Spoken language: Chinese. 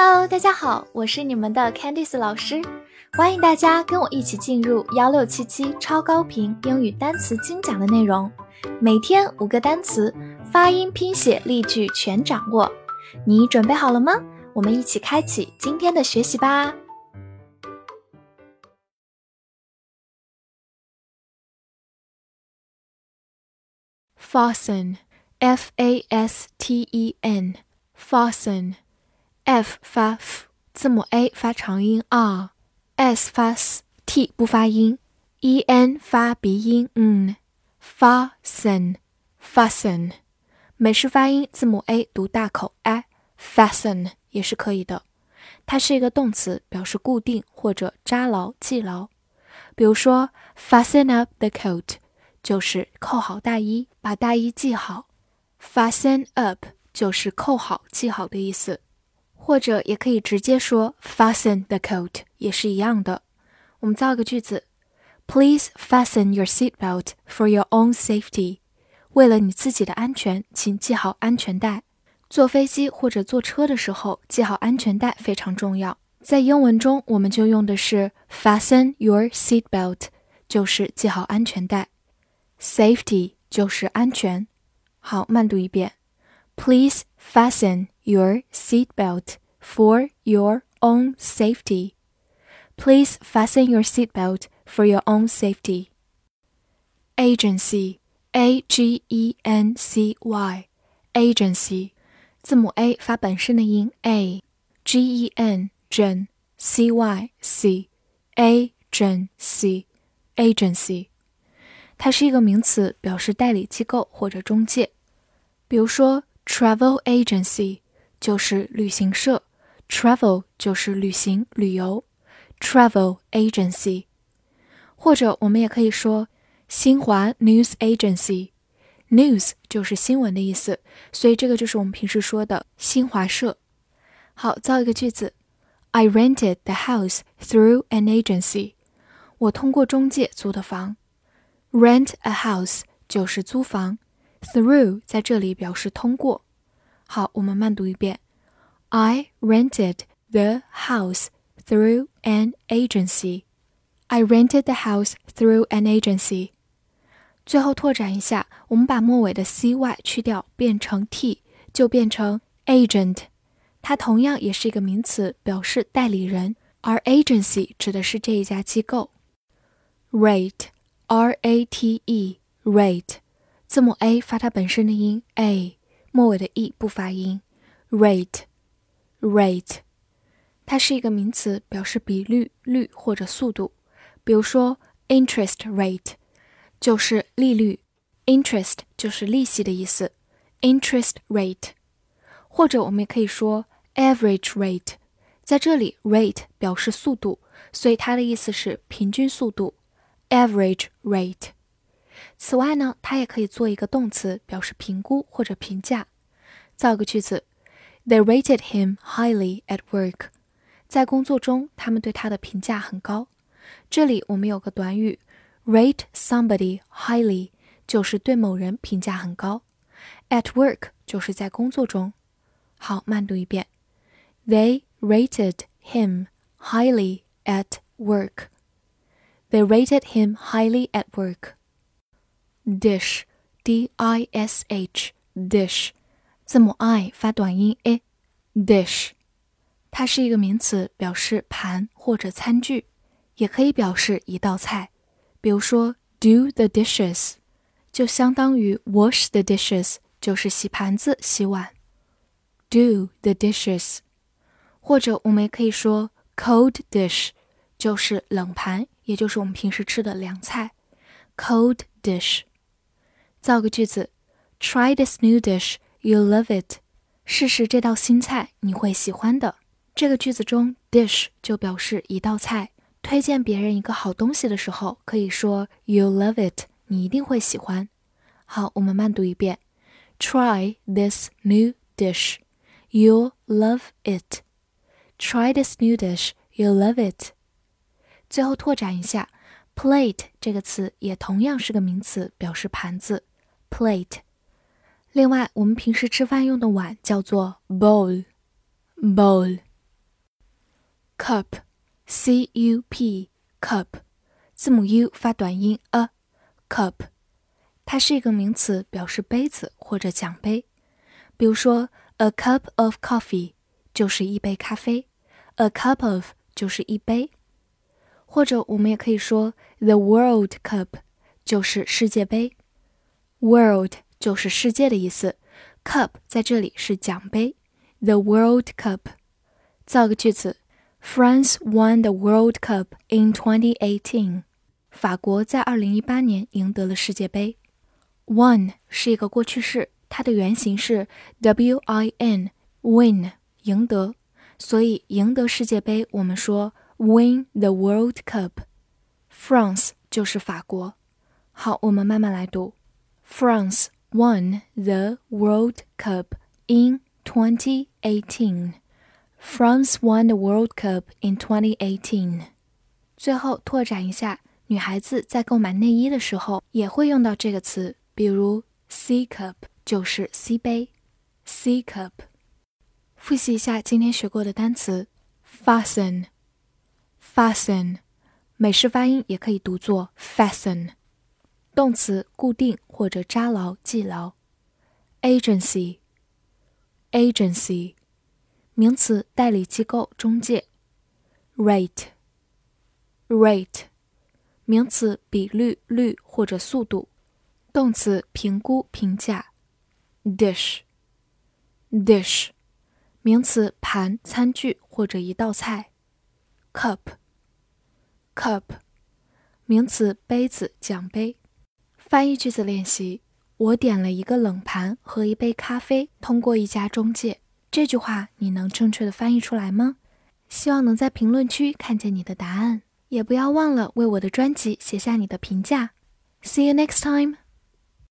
Hello，大家好，我是你们的 Candice 老师，欢迎大家跟我一起进入幺六七七超高频英语单词精讲的内容，每天五个单词，发音、拼写、例句全掌握，你准备好了吗？我们一起开启今天的学习吧。Fasten，F A S T E N，Fasten。F 发 f，字母 a 发长音 r，s 发 s，t 不发音，e n 发鼻音嗯，fasten，fasten，美式发音字母 a 读大口 i，fasten 也是可以的。它是一个动词，表示固定或者扎牢、系牢。比如说，fasten up the coat 就是扣好大衣，把大衣系好。fasten up 就是扣好、系好的意思。或者也可以直接说 fasten the coat，也是一样的。我们造个句子：Please fasten your seat belt for your own safety。为了你自己的安全，请系好安全带。坐飞机或者坐车的时候，系好安全带非常重要。在英文中，我们就用的是 fasten your seat belt，就是系好安全带。Safety 就是安全。好，慢读一遍 ：Please fasten。your seatbelt for your own safety. Please fasten your seatbelt for your own safety. Agency, A G E N C Y, agency，字母 a 发本身的音 a，G E N 整 C Y C agency agency，它是一个名词，表示代理机构或者中介。比如说 travel agency 就是旅行社，travel 就是旅行、旅游，travel agency，或者我们也可以说新华 news agency，news 就是新闻的意思，所以这个就是我们平时说的新华社。好，造一个句子：I rented the house through an agency。我通过中介租的房。Rent a house 就是租房 ，through 在这里表示通过。好，我们慢读一遍。I rented the house through an agency. I rented the house through an agency. 最后拓展一下，我们把末尾的 cy 去掉，变成 t，就变成 agent。它同样也是一个名词，表示代理人，而 agency 指的是这一家机构。rate，r a t e，rate， 字母 a 发它本身的音 a。末尾的 e 不发音，rate，rate，它是一个名词，表示比率、率或者速度。比如说，interest rate 就是利率，interest 就是利息的意思，interest rate。或者我们也可以说 average rate，在这里 rate 表示速度，所以它的意思是平均速度，average rate。此外呢，它也可以做一个动词，表示评估或者评价。造个句子：They rated him highly at work。在工作中，他们对他的评价很高。这里我们有个短语：rate somebody highly，就是对某人评价很高。At work 就是在工作中。好，慢读一遍：They rated him highly at work。They rated him highly at work dish, d i s h, dish，字母 i 发短音 a，dish，它是一个名词，表示盘或者餐具，也可以表示一道菜。比如说 do the dishes，就相当于 wash the dishes，就是洗盘子、洗碗。do the dishes，或者我们也可以说 cold dish，就是冷盘，也就是我们平时吃的凉菜。cold dish。造个句子：Try this new dish, you'll love it。试试这道新菜，你会喜欢的。这个句子中，dish 就表示一道菜。推荐别人一个好东西的时候，可以说 You'll love it，你一定会喜欢。好，我们慢读一遍：Try this new dish, you'll love it。Try this new dish, you'll love it。最后拓展一下，plate 这个词也同样是个名词，表示盘子。plate。另外，我们平时吃饭用的碗叫做 bowl，bowl。cup，c u p，cup，字母 u 发短音 a，cup，它是一个名词，表示杯子或者奖杯。比如说，a cup of coffee 就是一杯咖啡，a cup of 就是一杯。或者我们也可以说，the World Cup 就是世界杯，World 就是世界的意思，Cup 在这里是奖杯，the World Cup。造个句子：France won the World Cup in 2018。法国在2018年赢得了世界杯。Won 是一个过去式，它的原型是 win，win 赢得，所以赢得世界杯，我们说。Win the World Cup. France 就是法国。好，我们慢慢来读。France won the World Cup in 2018. France won the World Cup in 2018. 最后拓展一下，女孩子在购买内衣的时候也会用到这个词，比如 C cup 就是 C 杯，C cup。复习一下今天学过的单词：fasten。Fasten，美式发音也可以读作 fasten。动词固定或者扎牢、系牢。Agency，agency，名词代理机构、中介。Rate，rate，名词比率、率或者速度。动词评估、评价。Dish，dish，名词盘、餐具或者一道菜。Cup。Cup，名词，杯子、奖杯。翻译句子练习：我点了一个冷盘和一杯咖啡，通过一家中介。这句话你能正确的翻译出来吗？希望能在评论区看见你的答案，也不要忘了为我的专辑写下你的评价。See you next time.